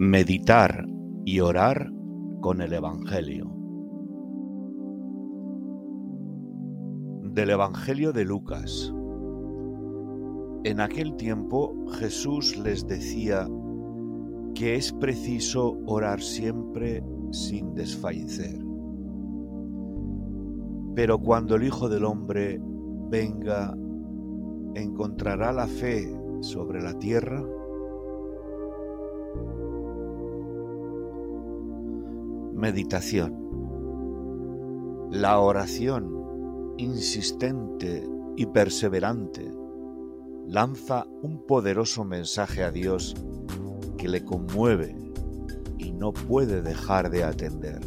Meditar y orar con el Evangelio. Del Evangelio de Lucas. En aquel tiempo Jesús les decía que es preciso orar siempre sin desfallecer. Pero cuando el Hijo del Hombre venga, ¿encontrará la fe sobre la tierra? Meditación. La oración insistente y perseverante lanza un poderoso mensaje a Dios que le conmueve y no puede dejar de atender.